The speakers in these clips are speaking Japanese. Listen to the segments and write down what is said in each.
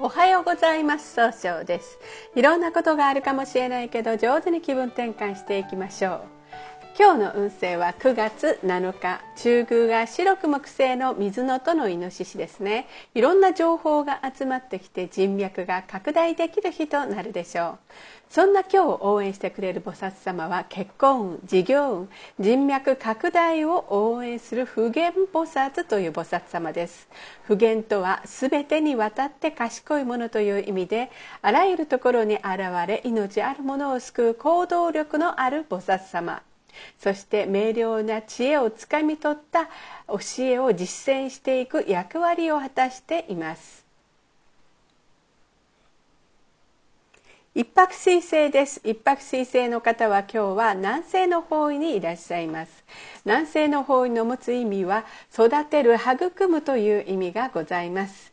おはようございます。総称です。いろんなことがあるかもしれないけど上手に気分転換していきましょう。今日の運勢は9月7日。中宮が白く木星の水のとのイノシシですね。いろんな情報が集まってきて人脈が拡大できる日となるでしょう。そんな今日を応援してくれる菩薩様は結婚運事業運人脈拡大を応援する普賢菩薩という菩薩様です。普賢とは全てにわたって賢いものという意味であらゆるところに現れ命あるものを救う行動力のある菩薩様。そして明瞭な知恵をつかみ取った教えを実践していく役割を果たしています。一泊水星です。一泊水星の方は今日は南西の方位にいらっしゃいます。南西の方位の持つ意味は育てる育むという意味がございます。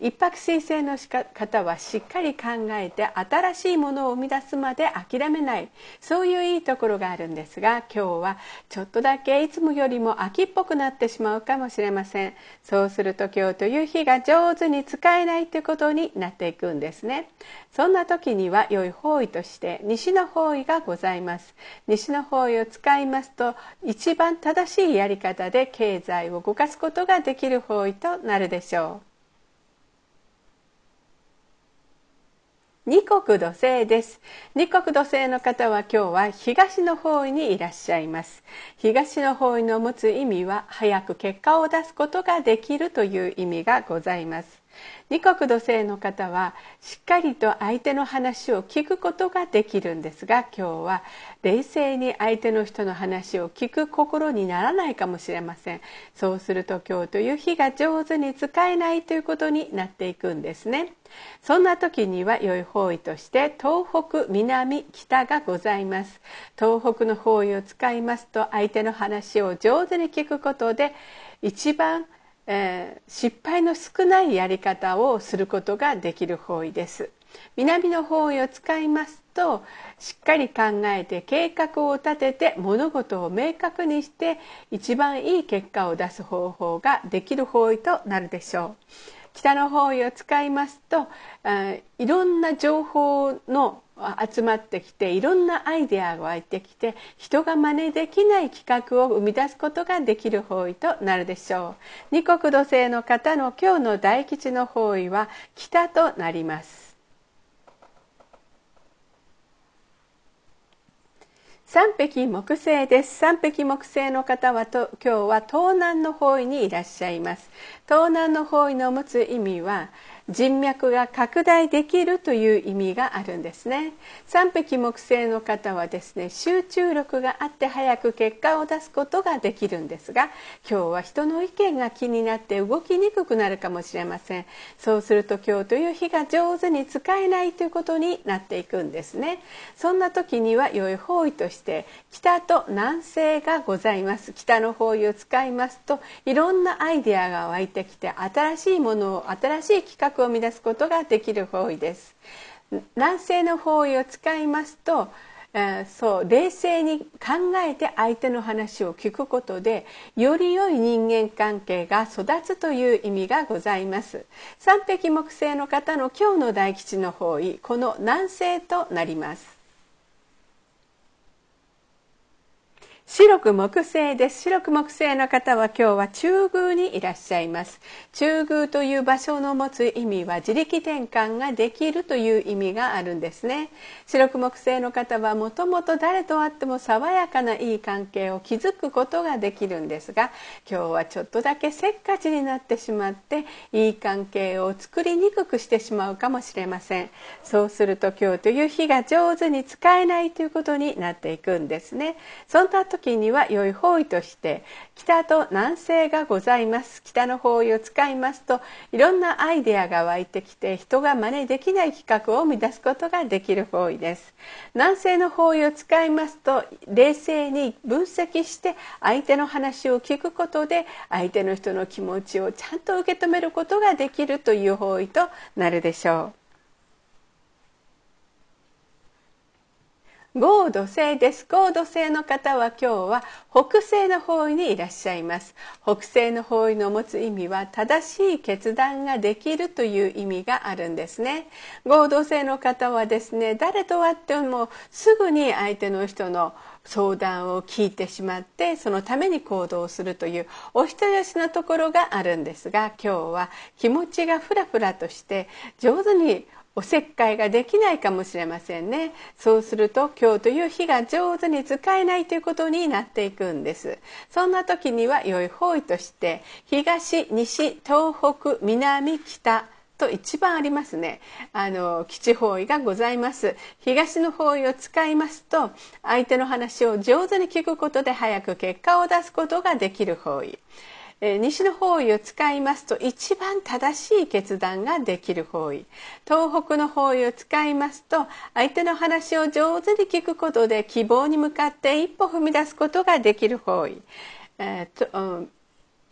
一泊水星の方はしっかり考えて新しいものを生み出すまで諦めない。そういういいところがあるんですが今日はちょっとだけいつもよりも秋っぽくなってしまうかもしれません。そうすると今日という日が上手に使えないということになっていくんですね。そんな時には良い方位として西の方位がございます。西の方位を使いますと一番正しいやり方で経済を動かすことができる方位となるでしょう。二国土星です。二国土星の方は今日は東の方位にいらっしゃいます。東の方位の持つ意味は早く結果を出すことができるという意味がございます。二国土星の方はしっかりと相手の話を聞くことができるんですが今日は冷静に相手の人の話を聞く心にならないかもしれません。そうすると今日という日が上手に使えないということになっていくんですね。そんな時には良い方位として東北南北がございます。東北の方位を使いますと相手の話を上手に聞くことで一番えー、失敗の少ないやり方をすることができる方位です。南の方位を使いますとしっかり考えて計画を立てて物事を明確にして一番いい結果を出す方法ができる方位となるでしょう。北の方位を使いますとえいろんな情報の集まってきていろんなアイデアが湧いてきて人が真似できない企画を生み出すことができる方位となるでしょう。二国土星の方の今日の大吉の方位は北となります。三匹木星です。三匹木星の方はと今日は東南の方位にいらっしゃいます。東南の方位の持つ意味は人脈が拡大できるという意味があるんですね。三匹木星の方はですね集中力があって早く結果を出すことができるんですが今日は人の意見が気になって動きにくくなるかもしれません。そうすると今日という日が上手に使えないということになっていくんですね。そんな時には良い方位として北と南西がございます。北の方位を使いますといろんなアイデアが湧いてきて新しいものを新しい企画を生み出すことができる方位です。南西の方位を使いますとそう冷静に考えて相手の話を聞くことでより良い人間関係が育つという意味がございます。三匹木星の方の今日の大吉の方位この南西となります。白く木星です。白く木星の方は今日は中宮にいらっしゃいます。中宮という場所の持つ意味は自力転換ができるという意味があるんですね。白く木星の方はもともと誰と会っても爽やかないい関係を築くことができるんですが今日はちょっとだけせっかちになってしまっていい関係を作りにくくしてしまうかもしれません。そうすると今日という日が上手に使えないということになっていくんですね。そんな時時には良い方位として北と南西がございます。北の方位を使いますといろんなアイデアが湧いてきて人が真似できない企画を生み出すことができる方位です。南西の方位を使いますと冷静に分析して相手の話を聞くことで相手の人の気持ちをちゃんと受け止めることができるという方位となるでしょう。合土星です。合土星の方は今日は北西の方位にいらっしゃいます。北西の方位の持つ意味は正しい決断ができるという意味があるんですね。合土星の方はですね誰と会ってもすぐに相手の人の相談を聞いてしまってそのために行動するというお人よしのところがあるんですが今日は気持ちがふらふらとして上手におせっかいができないかもしれませんね。そうすると今日という日が上手に使えないということになっていくんです。そんな時には良い方位として東西東北南北と一番ありますね。あの基地方位がございます。東の方位を使いますと相手の話を上手に聞くことで早く結果を出すことができる方位。西の方位を使いますと一番正しい決断ができる方位。東北の方位を使いますと相手の話を上手に聞くことで希望に向かって一歩踏み出すことができる方位、えーとうん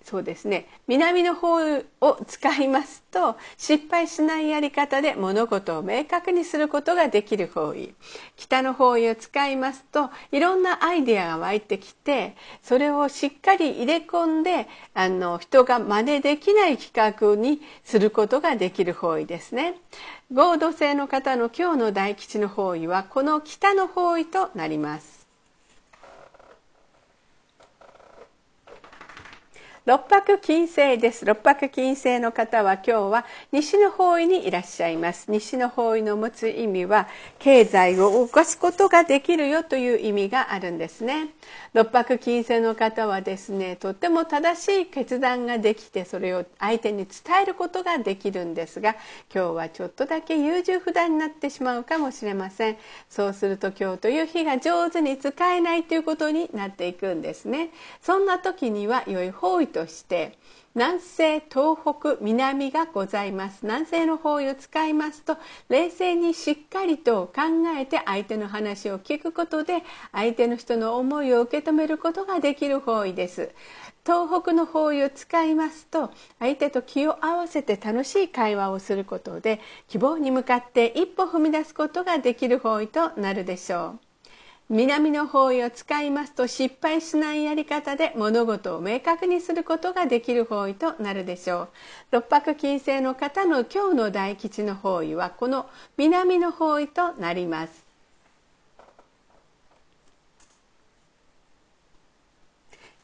そうですね。南の方を使いますと失敗しないやり方で物事を明確にすることができる方位。北の方位を使いますといろんなアイデアが湧いてきてそれをしっかり入れ込んであの人が真似できない企画にすることができる方位ですね。合同性の方の今日の大吉の方位はこの北の方位となります。六白金星です。六白金星の方は今日は西の方位にいらっしゃいます。西の方位の持つ意味は経済を動かすことができるよという意味があるんですね。六白金星の方はですねとっても正しい決断ができてそれを相手に伝えることができるんですが今日はちょっとだけ優柔不断になってしまうかもしれません。そうすると今日という日が上手に使えないということになっていくんですね。そんな時には良い方位ととして南西東北南がございます。南西の方位を使いますと冷静にしっかりと考えて相手の話を聞くことで相手の人の思いを受け止めることができる方位です。東北の方位を使いますと相手と気を合わせて楽しい会話をすることで希望に向かって一歩踏み出すことができる方位となるでしょう。南の方位を使いますと失敗しないやり方で物事を明確にすることができる方位となるでしょう。六白金星の方の今日の大吉の方位はこの南の方位となります。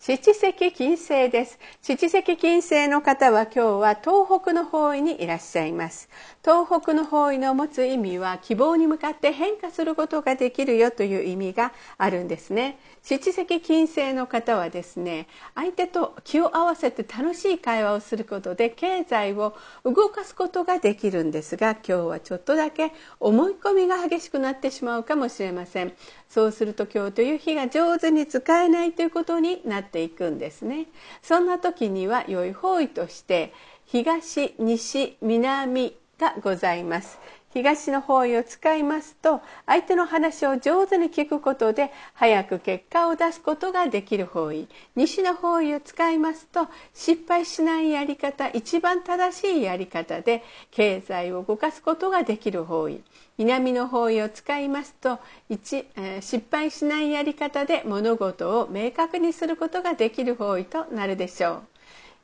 七石金星です。七石金星の方は今日は東北の方位にいらっしゃいます。東北の方位の持つ意味は希望に向かって変化することができるよという意味があるんですね。七石金星の方はですね相手と気を合わせて楽しい会話をすることで経済を動かすことができるんですが今日はちょっとだけ思い込みが激しくなってしまうかもしれません。そうすると今日という日が上手に使えないということになていくんですね。そんな時には良い方位として東西南がございます。東の方位を使いますと相手の話を上手に聞くことで早く結果を出すことができる方位西の方位を使いますと失敗しないやり方一番正しいやり方で経済を動かすことができる方位南の方位を使いますと1、えー、失敗しないやり方で物事を明確にすることができる方位となるでしょう。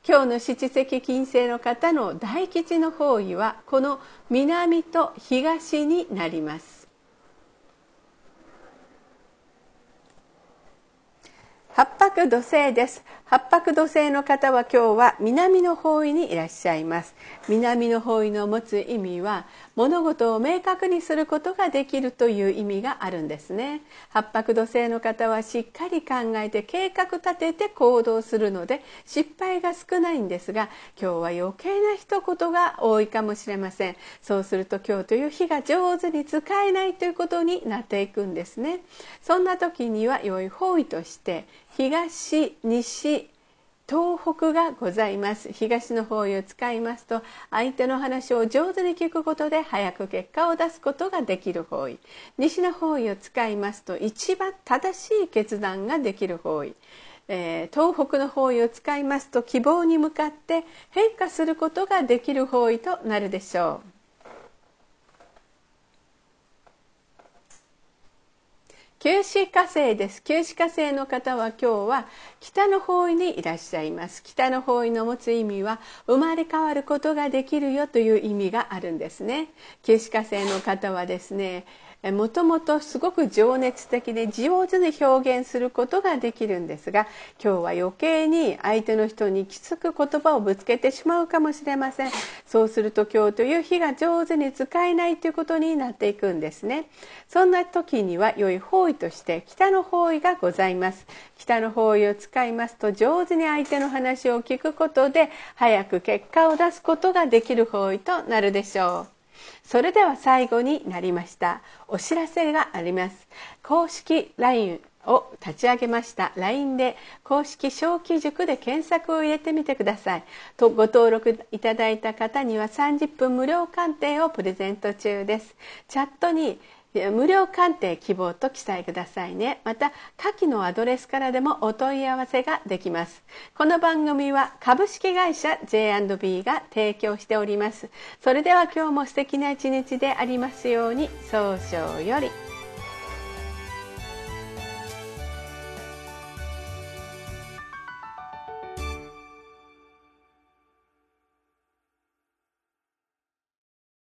今日の七石金星の方の大吉の方位はこの南と東になります。八白土星です。八白土星の方は今日は南の方位にいらっしゃいます。南の方位の持つ意味は物事を明確にすることができるという意味があるんですね。八白土星の方はしっかり考えて計画立てて行動するので失敗が少ないんですが今日は余計な一言が多いかもしれません。そうすると今日という日が上手に使えないということになっていくんですね。そんな時には良い方位として東西東北がございます。東の方位を使いますと相手の話を上手に聞くことで早く結果を出すことができる方位。西の方位を使いますと一番正しい決断ができる方位。えー、東北の方位を使いますと希望に向かって変化することができる方位となるでしょう。九死火星です。九死火星の方は今日は北の方位にいらっしゃいます。北の方位の持つ意味は生まれ変わることができるよという意味があるんですね。九死火星の方はですねもともとすごく情熱的で上手に表現することができるんですが今日は余計に相手の人にきつく言葉をぶつけてしまうかもしれません。そうすると今日という日が上手に使えないということになっていくんですね。そんな時には良い方位として北の方位がございます。北の方位を使いますと上手に相手の話を聞くことで早く結果を出すことができる方位となるでしょう。それでは最後になりましたお知らせがあります。公式 LINE を立ち上げました。LINE で公式小規塾で検索を入れてみてください。とご登録いただいた方には30分無料鑑定をプレゼント中です。チャットに無料鑑定希望と記載くださいね。また下記のアドレスからでもお問い合わせができます。この番組は株式会社 J&B が提供しております。それでは今日も素敵な一日でありますように早々より。